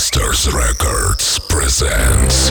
Masters Records presents